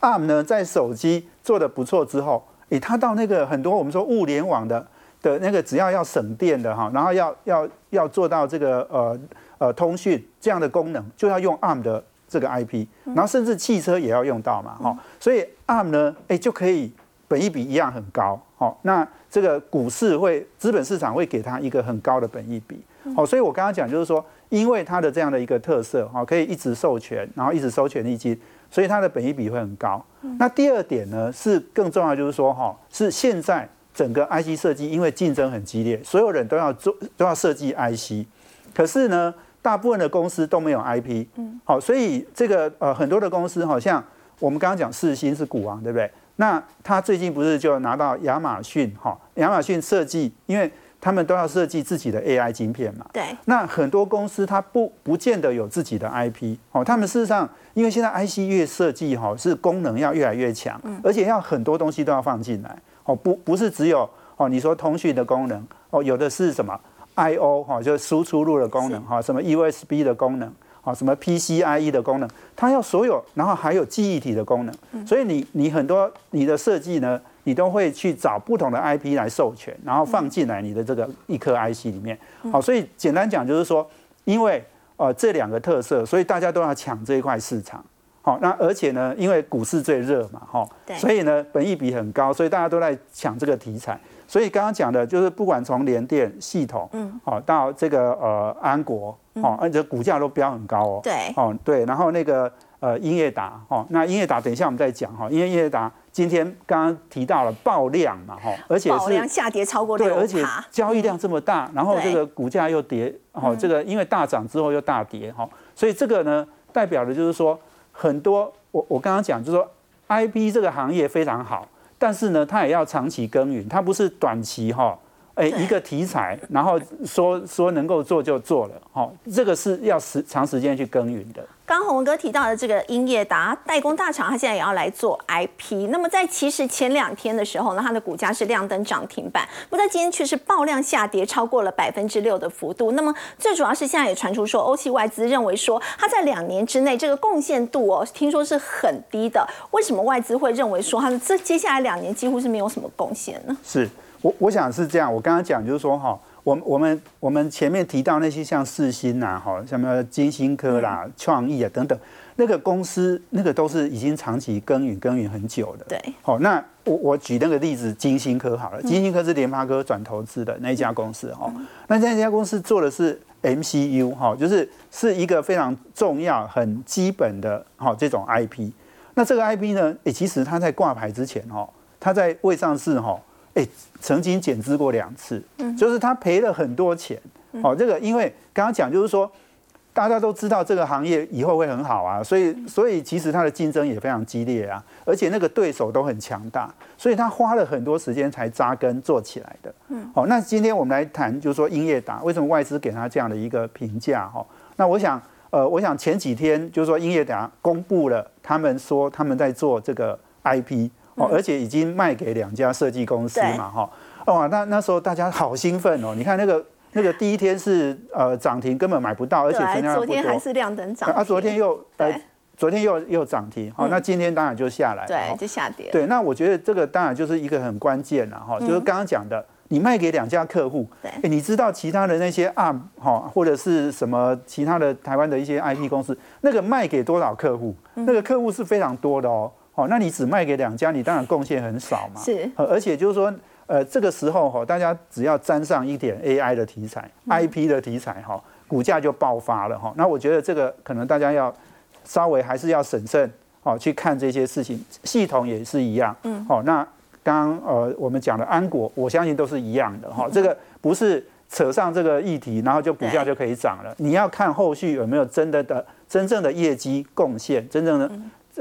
ARM 呢，在手机做的不错之后，哎，它到那个很多我们说物联网的的那个，只要要省电的哈，然后要要要做到这个呃呃通讯这样的功能，就要用 ARM 的。这个 IP，然后甚至汽车也要用到嘛，哈，所以 ARM 呢，哎，就可以本益比一样很高，好，那这个股市会资本市场会给它一个很高的本益比，好，所以我刚刚讲就是说，因为它的这样的一个特色，哈，可以一直授权，然后一直收权利金，所以它的本益比会很高。那第二点呢，是更重要就是说，哈，是现在整个 IC 设计因为竞争很激烈，所有人都要做都要设计 IC，可是呢。大部分的公司都没有 IP，嗯，好，所以这个呃很多的公司，好像我们刚刚讲四星是股王，对不对？那他最近不是就拿到亚马逊哈？亚马逊设计，因为他们都要设计自己的 AI 晶片嘛，对。那很多公司它不不见得有自己的 IP，哦，他们事实上因为现在 IC 越设计哈，是功能要越来越强，而且要很多东西都要放进来，哦，不不是只有哦，你说通讯的功能，哦，有的是什么？I O 哈，就是输出入的功能哈，什么 U S B 的功能，啊，什么 P C I E 的功能，它要所有，然后还有记忆体的功能，所以你你很多你的设计呢，你都会去找不同的 I P 来授权，然后放进来你的这个一颗 I C 里面。好，所以简单讲就是说，因为呃这两个特色，所以大家都要抢这一块市场。好，那而且呢，因为股市最热嘛，哈，所以呢，本益比很高，所以大家都在抢这个题材。所以刚刚讲的就是，不管从联电系统，嗯，好到这个呃安国，哦，而且股价都飙很高哦，对，哦对，然后那个呃英业达，哦，那英业达等一下我们再讲哈，因为英业达今天刚刚提到了爆量嘛，哈，而且是下跌超过六对，而且交易量这么大，然后这个股价又跌，哦，这个因为大涨之后又大跌，哈，所以这个呢代表的就是说很多，我我刚刚讲就是说 I P 这个行业非常好。但是呢，它也要长期耕耘，它不是短期哈，哎，一个题材，然后说说能够做就做了，哈，这个是要时长时间去耕耘的。刚洪文哥提到的这个英业达代工大厂，它现在也要来做 IP。那么在其实前两天的时候呢，它的股价是亮灯涨停板，不过今天却是爆量下跌，超过了百分之六的幅度。那么最主要是现在也传出说，欧系外资认为说，它在两年之内这个贡献度哦，听说是很低的。为什么外资会认为说，它的这接下来两年几乎是没有什么贡献呢？是我我想是这样，我刚刚讲就是说哈。我我们我们前面提到那些像四星呐，哈，什么金星科啦、创意啊等等，那个公司那个都是已经长期耕耘耕耘很久的。对。好，那我我举那个例子，金星科好了，金星科是联发科转投资的那一家公司哈。那那家公司做的是 MCU 哈，就是是一个非常重要、很基本的哈这种 IP。那这个 IP 呢，诶，其实它在挂牌之前哈，它在未上市哈。哎，曾经减资过两次，嗯，就是他赔了很多钱。哦，这个因为刚刚讲就是说，大家都知道这个行业以后会很好啊，所以所以其实它的竞争也非常激烈啊，而且那个对手都很强大，所以他花了很多时间才扎根做起来的。嗯，好，那今天我们来谈，就是说英业达为什么外资给他这样的一个评价？哈，那我想，呃，我想前几天就是说英业达公布了，他们说他们在做这个 IP 哦，而且已经卖给两家设计公司嘛，哈，哦，那那时候大家好兴奋哦，你看那个。那个第一天是呃涨停，根本买不到，而且成交昨天还是亮灯涨。啊，昨天又呃，昨天又又涨停，好，那今天当然就下来，对，就下跌。对，那我觉得这个当然就是一个很关键了哈，就是刚刚讲的，你卖给两家客户，对，你知道其他的那些 ARM 哈或者是什么其他的台湾的一些 IP 公司，那个卖给多少客户？那个客户是非常多的哦，好，那你只卖给两家，你当然贡献很少嘛。是，而且就是说。呃，这个时候哈，大家只要沾上一点 AI 的题材、IP 的题材哈，股价就爆发了哈。那我觉得这个可能大家要稍微还是要审慎哦去看这些事情。系统也是一样，嗯，好。那刚刚呃我们讲的安国，我相信都是一样的哈。这个不是扯上这个议题，然后就股价就可以涨了。你要看后续有没有真的的真正的业绩贡献，真正的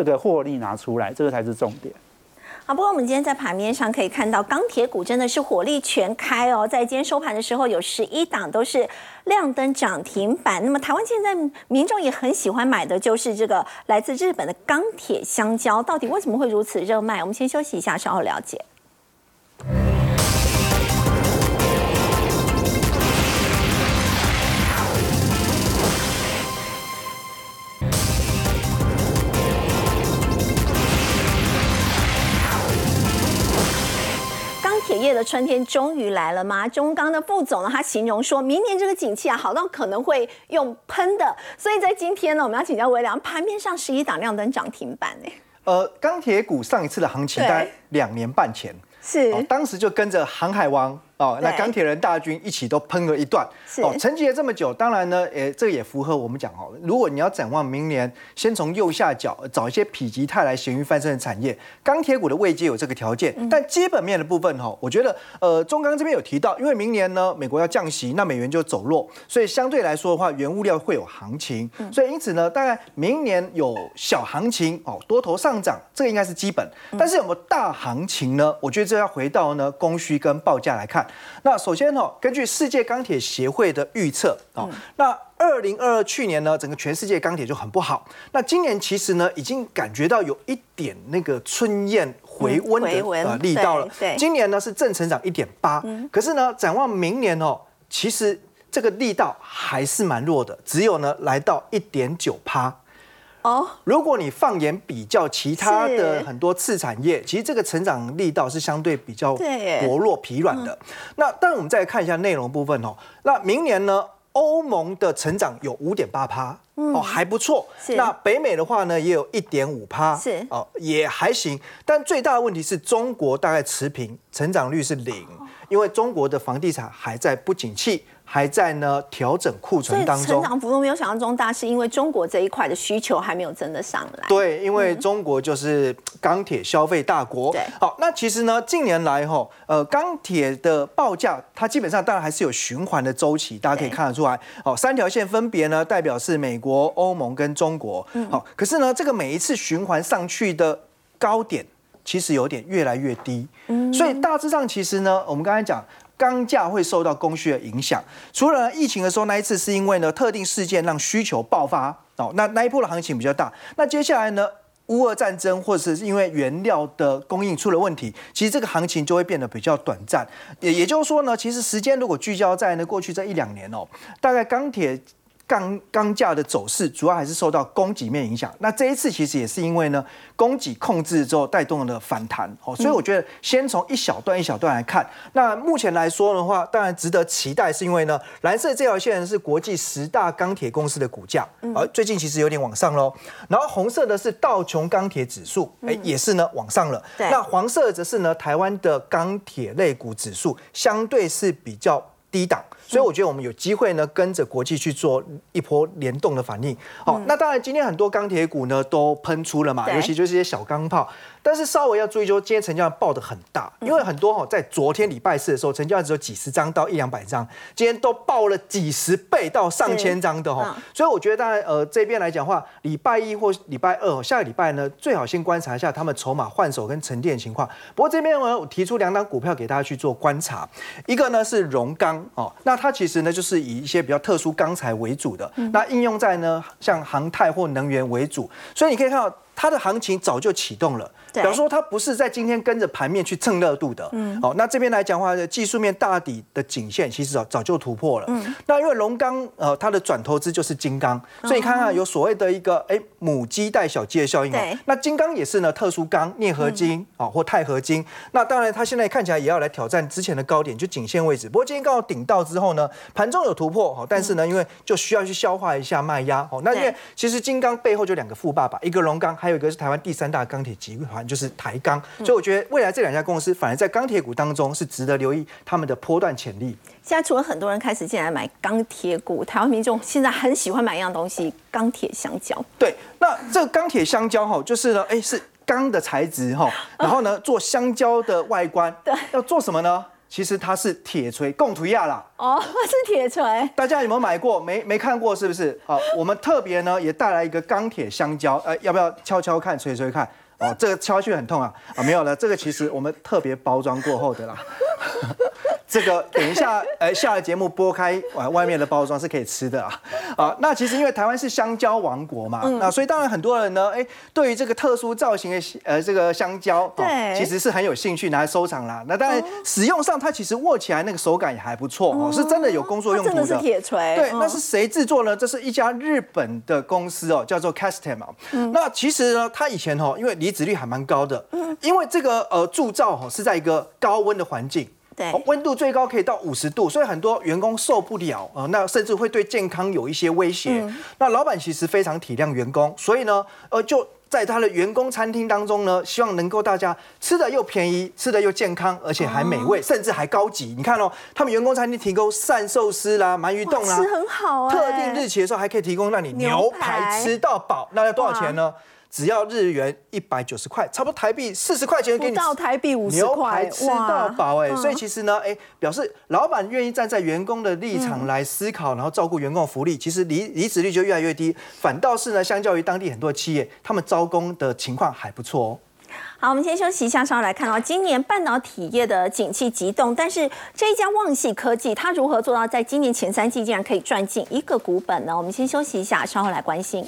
这个获利拿出来，这个才是重点。好，不过我们今天在盘面上可以看到，钢铁股真的是火力全开哦。在今天收盘的时候，有十一档都是亮灯涨停板。那么台湾现在民众也很喜欢买的就是这个来自日本的钢铁香蕉，到底为什么会如此热卖？我们先休息一下，稍后了解。业的春天终于来了吗？中钢的副总呢，他形容说明年这个景气啊，好到可能会用喷的。所以在今天呢，我们要请教微良，盘面上十一档亮灯涨停板呢。呃，钢铁股上一次的行情在两年半前，是当时就跟着航海王。哦，那钢铁人大军一起都喷了一段，哦，沉寂了这么久，当然呢，诶，这也符合我们讲哦，如果你要展望明年，先从右下角找一些否极泰来、咸鱼翻身的产业，钢铁股的位阶有这个条件，但基本面的部分哈，我觉得，呃，中钢这边有提到，因为明年呢，美国要降息，那美元就走弱，所以相对来说的话，原物料会有行情，所以因此呢，大概明年有小行情哦，多头上涨，这个应该是基本，但是有没有大行情呢？我觉得这要回到呢供需跟报价来看。那首先哦，根据世界钢铁协会的预测哦，那二零二二去年呢，整个全世界钢铁就很不好。那今年其实呢，已经感觉到有一点那个春燕回温的呃力道了。今年呢是正成长一点八，可是呢，展望明年哦，其实这个力道还是蛮弱的，只有呢来到一点九趴。哦，如果你放眼比较其他的很多次产业，其实这个成长力道是相对比较薄弱疲软的。那但我们再看一下内容部分哦，那明年呢，欧盟的成长有五点八趴，哦还不错。那北美的话呢，也有一点五趴，是。哦也还行。但最大的问题是中国大概持平，成长率是零，因为中国的房地产还在不景气。还在呢调整库存当中，成长幅度没有想象中大，是因为中国这一块的需求还没有真的上来。对，因为中国就是钢铁消费大国。对，好，那其实呢，近年来哈，呃，钢铁的报价它基本上当然还是有循环的周期，大家可以看得出来。好，三条线分别呢代表是美国、欧盟跟中国。嗯，好，可是呢，这个每一次循环上去的高点其实有点越来越低。嗯，所以大致上其实呢，我们刚才讲。钢价会受到供需的影响，除了疫情的时候那一次是因为呢特定事件让需求爆发哦，那那一波的行情比较大。那接下来呢，乌俄战争或者是因为原料的供应出了问题，其实这个行情就会变得比较短暂。也也就是说呢，其实时间如果聚焦在呢过去这一两年哦，大概钢铁。钢钢价的走势主要还是受到供给面影响。那这一次其实也是因为呢，供给控制之后带动了反弹哦。所以我觉得先从一小段一小段来看。那目前来说的话，当然值得期待，是因为呢，蓝色这条线是国际十大钢铁公司的股价，而最近其实有点往上喽。然后红色的是道琼钢铁指数，哎，也是呢往上了。那黄色则是呢台湾的钢铁类股指数，相对是比较低档。所以我觉得我们有机会呢跟着国际去做一波联动的反应。好，那当然今天很多钢铁股呢都喷出了嘛，尤其就是一些小钢炮。但是稍微要注意，就今天成交量爆的很大，因为很多哈在昨天礼拜四的时候，成交量只有几十张到一两百张，今天都爆了几十倍到上千张的哈。所以我觉得当然呃这边来讲话，礼拜一或礼拜二下个礼拜呢，最好先观察一下他们筹码换手跟沉淀情况。不过这边呢，我提出两档股票给大家去做观察，一个呢是荣钢哦，那它其实呢就是以一些比较特殊钢材为主的，那应用在呢像航太或能源为主，所以你可以看到。它的行情早就启动了，比方说它不是在今天跟着盘面去蹭热度的。嗯，好，那这边来讲的话，技术面大底的颈线其实早早就突破了。嗯，那因为龙钢呃它的转投资就是金刚，所以你看看有所谓的一个哎母鸡带小鸡的效应哦。那金刚也是呢特殊钢镍合金啊或钛合金。那当然它现在看起来也要来挑战之前的高点，就颈线位置。不过今天刚好顶到之后呢，盘中有突破哈，但是呢因为就需要去消化一下卖压哦。那因为其实金刚背后就两个富爸爸，一个龙钢。还有一个是台湾第三大钢铁集团，就是台钢，所以我觉得未来这两家公司反而在钢铁股当中是值得留意他们的波段潜力。现在除了很多人开始进来买钢铁股，台湾民众现在很喜欢买一样东西——钢铁香蕉。对，那这个钢铁香蕉哈，就是呢，哎，是钢的材质哈，然后呢做香蕉的外观，对，要做什么呢？其实它是铁锤，贡图亚啦。哦，是铁锤。大家有没有买过？没没看过是不是？好，我们特别呢也带来一个钢铁香蕉，呃，要不要敲敲看，捶捶看？哦，这个敲下去很痛啊。啊，没有了，这个其实我们特别包装过后的啦。这个等一下，呃，下了节目剥开外外面的包装是可以吃的啊。啊，那其实因为台湾是香蕉王国嘛，那所以当然很多人呢，哎，对于这个特殊造型的呃这个香蕉，对，其实是很有兴趣拿来收藏啦。那当然使用上它其实握起来那个手感也还不错哦，是真的有工作用途的。真的是铁锤。对，那是谁制作呢？这是一家日本的公司哦，叫做 Castem 嗯。那其实呢，它以前哦，因为离子率还蛮高的，嗯，因为这个呃铸造哈是在一个高温的环境。对，温度最高可以到五十度，所以很多员工受不了啊，那甚至会对健康有一些威胁。那老板其实非常体谅员工，所以呢，呃，就在他的员工餐厅当中呢，希望能够大家吃的又便宜，吃的又健康，而且还美味，甚至还高级。你看哦，他们员工餐厅提供鳝寿司啦、鳗鱼冻啦，吃很好特定日期的时候还可以提供让你牛排吃到饱，那要多少钱呢？只要日元一百九十块，差不多台币四十块钱给你到台币五十块，吃到饱哎！所以其实呢，哎，表示老板愿意站在员工的立场来思考，然后照顾员工的福利，其实离离职率就越来越低。反倒是呢，相较于当地很多企业，他们招工的情况还不错哦。好，我们先休息一下，稍后来看到今年半导体业的景气急动，但是这一家旺系科技，它如何做到在今年前三季竟然可以赚进一个股本呢？我们先休息一下，稍后来关心。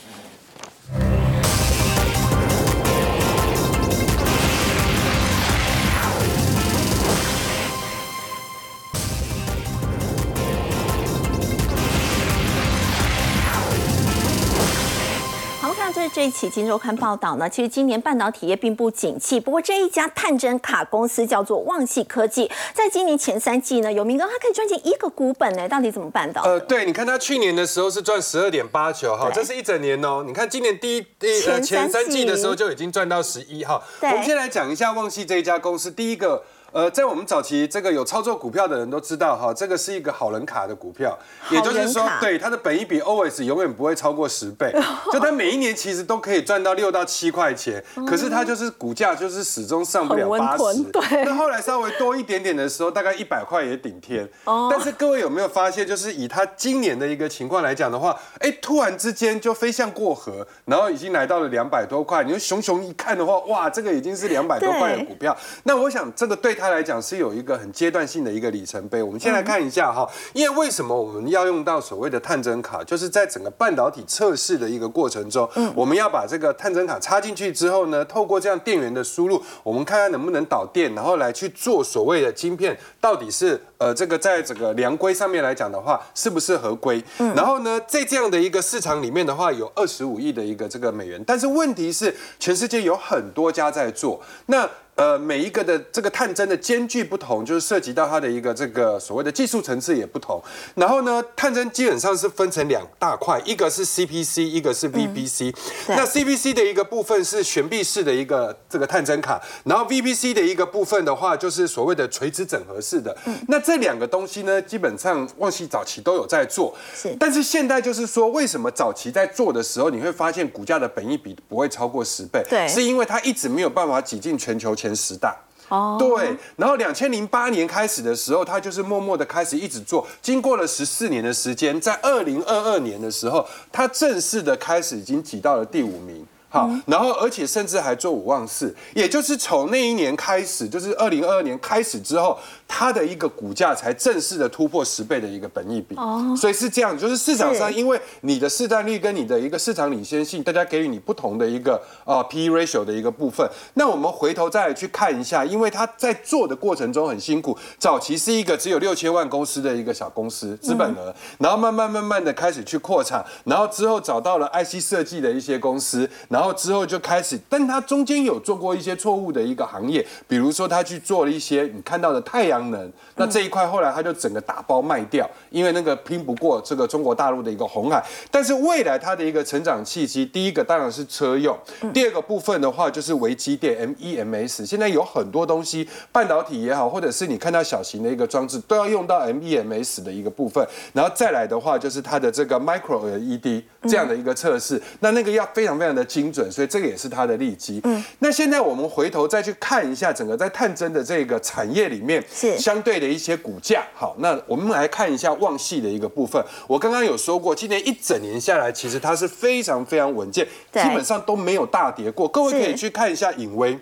这一期《金周刊》报道呢，其实今年半导体业并不景气。不过这一家探针卡公司叫做旺系科技，在今年前三季呢，有明哥他可以赚进一个股本呢，到底怎么办到？呃，对，你看他去年的时候是赚十二点八九哈，这是一整年哦。你看今年第一第前三季的时候就已经赚到十一哈。我们先来讲一下旺系这一家公司，第一个。呃，在我们早期这个有操作股票的人都知道哈，这个是一个好人卡的股票，也就是说，对它的本益比 always 永远不会超过十倍，就它每一年其实都可以赚到六到七块钱，可是它就是股价就是始终上不了八十，对。那后来稍微多一点点的时候，大概一百块也顶天。哦。但是各位有没有发现，就是以它今年的一个情况来讲的话，哎，突然之间就飞向过河，然后已经来到了两百多块。你说熊熊一看的话，哇，这个已经是两百多块的股票。那我想这个对。它来讲是有一个很阶段性的一个里程碑。我们先来看一下哈，因为为什么我们要用到所谓的探针卡，就是在整个半导体测试的一个过程中，嗯，我们要把这个探针卡插进去之后呢，透过这样电源的输入，我们看看能不能导电，然后来去做所谓的晶片到底是呃这个在整个量规上面来讲的话，是不是合规？嗯，然后呢，在这样的一个市场里面的话，有二十五亿的一个这个美元，但是问题是全世界有很多家在做那。呃，每一个的这个探针的间距不同，就是涉及到它的一个这个所谓的技术层次也不同。然后呢，探针基本上是分成两大块，一个是 CPC，一个是 VPC。那 CPC 的一个部分是悬臂式的一个这个探针卡，然后 VPC 的一个部分的话，就是所谓的垂直整合式的。那这两个东西呢，基本上旺系早期都有在做。是。但是现在就是说，为什么早期在做的时候，你会发现股价的本益比不会超过十倍？对，是因为它一直没有办法挤进全球前。前十大哦，对，然后两千零八年开始的时候，他就是默默的开始一直做，经过了十四年的时间，在二零二二年的时候，他正式的开始已经挤到了第五名。好，然后而且甚至还做五望四，也就是从那一年开始，就是二零二二年开始之后，它的一个股价才正式的突破十倍的一个本益比。哦，所以是这样，就是市场上因为你的市占率跟你的一个市场领先性，大家给予你不同的一个啊 P E ratio 的一个部分。那我们回头再来去看一下，因为它在做的过程中很辛苦，早期是一个只有六千万公司的一个小公司资本额，然后慢慢慢慢的开始去扩产，然后之后找到了 I C 设计的一些公司，然然后之后就开始，但他中间有做过一些错误的一个行业，比如说他去做了一些你看到的太阳能，那这一块后来他就整个打包卖掉，因为那个拼不过这个中国大陆的一个红海。但是未来它的一个成长契机，第一个当然是车用，第二个部分的话就是微机电 MEMS，现在有很多东西，半导体也好，或者是你看到小型的一个装置都要用到 MEMS 的一个部分，然后再来的话就是它的这个 Micro LED 这样的一个测试，那那个要非常非常的精。准，所以这个也是它的利基。嗯，那现在我们回头再去看一下整个在探针的这个产业里面，是相对的一些股价。好，那我们来看一下旺系的一个部分。我刚刚有说过，今年一整年下来，其实它是非常非常稳健，基本上都没有大跌过。各位可以去看一下影威。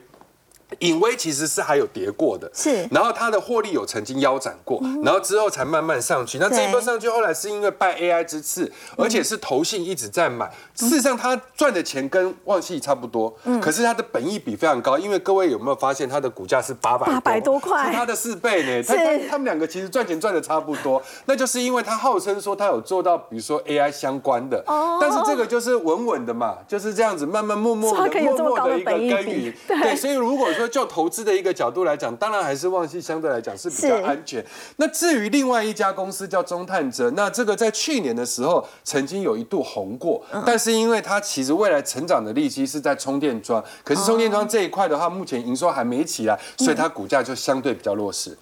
隐威其实是还有跌过的，是，然后它的获利有曾经腰斩过，然后之后才慢慢上去。那这一波上去，后来是因为拜 AI 之赐，而且是投信一直在买。事实上，它赚的钱跟旺系差不多，可是它的本益比非常高。因为各位有没有发现，它的股价是八百八百多块，是它的四倍呢？它他们两个其实赚钱赚的差不多，那就是因为它号称说它有做到，比如说 AI 相关的，哦但是这个就是稳稳的嘛，就是这样子慢慢默默的默默的一个耕耘。对，所以如果说就投资的一个角度来讲，当然还是旺系相对来讲是比较安全。那至于另外一家公司叫中探哲，那这个在去年的时候曾经有一度红过，但是因为它其实未来成长的利息是在充电桩，可是充电桩这一块的话，目前营收还没起来，所以它股价就相对比较弱势。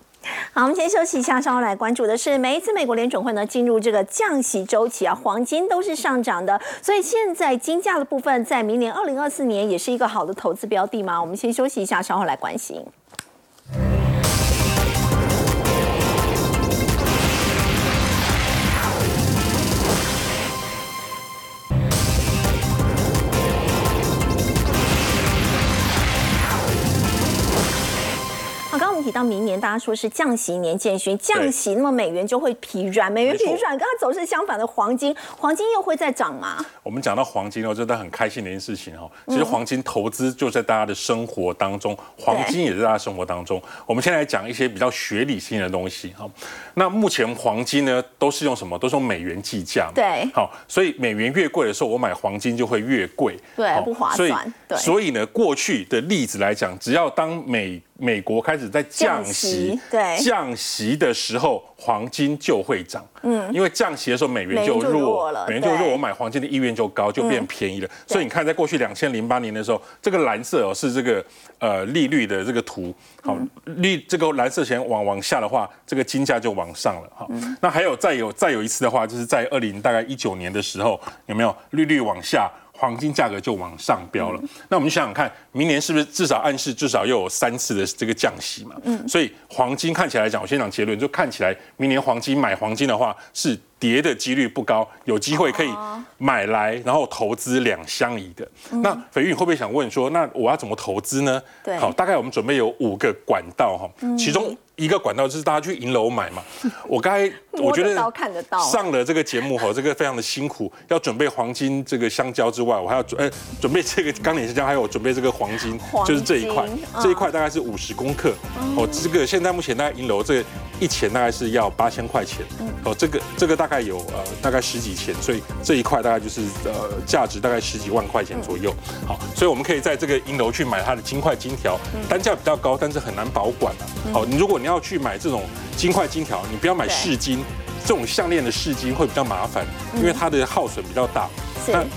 好，我们先休息一下，稍后来关注的是每一次美国联准会呢进入这个降息周期啊，黄金都是上涨的，所以现在金价的部分在明年二零二四年也是一个好的投资标的吗？我们先休息一下，稍后来关心。到明年，大家说是降息年见勋，降息，那么美元就会疲软，美元疲软，跟它走势相反的黄金，黄金又会再涨吗？我们讲到黄金哦，真的很开心的一件事情哦。其实黄金投资就在大家的生活当中，黄金也在大家生活当中。我们先来讲一些比较学理性的东西哈。那目前黄金呢，都是用什么？都是用美元计价。对。好，所以美元越贵的时候，我买黄金就会越贵。对，不划算。对。所以呢，过去的例子来讲，只要当美美国开始在降息，对降息的时候，黄金就会涨。嗯，因为降息的时候，美元就弱了，美元就弱，我买黄金的意愿就高，就变便宜了。所以你看，在过去两千零八年的时候，这个蓝色哦是这个呃利率的这个图，好，利这个蓝色线往往下的话，这个金价就往上了。好，那还有再有再有一次的话，就是在二零大概一九年的时候，有没有利率往下？黄金价格就往上飙了，那我们想想看，明年是不是至少暗示至少又有三次的这个降息嘛？嗯，所以黄金看起来讲，我先讲结论，就看起来明年黄金买黄金的话是跌的几率不高，有机会可以买来然后投资两相宜的。那斐玉会不会想问说，那我要怎么投资呢？对，好，大概我们准备有五个管道哈，其中。一个管道就是大家去银楼买嘛。我刚才我觉得上了这个节目哈这个非常的辛苦要准备黄金这个香蕉之外我还要准准备这个钢铁香蕉还有准备这个黄金就是这一块。这一块大概是五十公克哦这个现在目前大概银楼这个一钱大概是要八千块钱哦这个这个大概有呃大概十几钱所以这一块大概就是呃价值大概十几万块钱左右。好所以我们可以在这个银楼去买它的金块金条单价比较高但是很难保管好你如果你你要去买这种金块、金条，你不要买试金。这种项链的试金会比较麻烦，因为它的耗损比较大。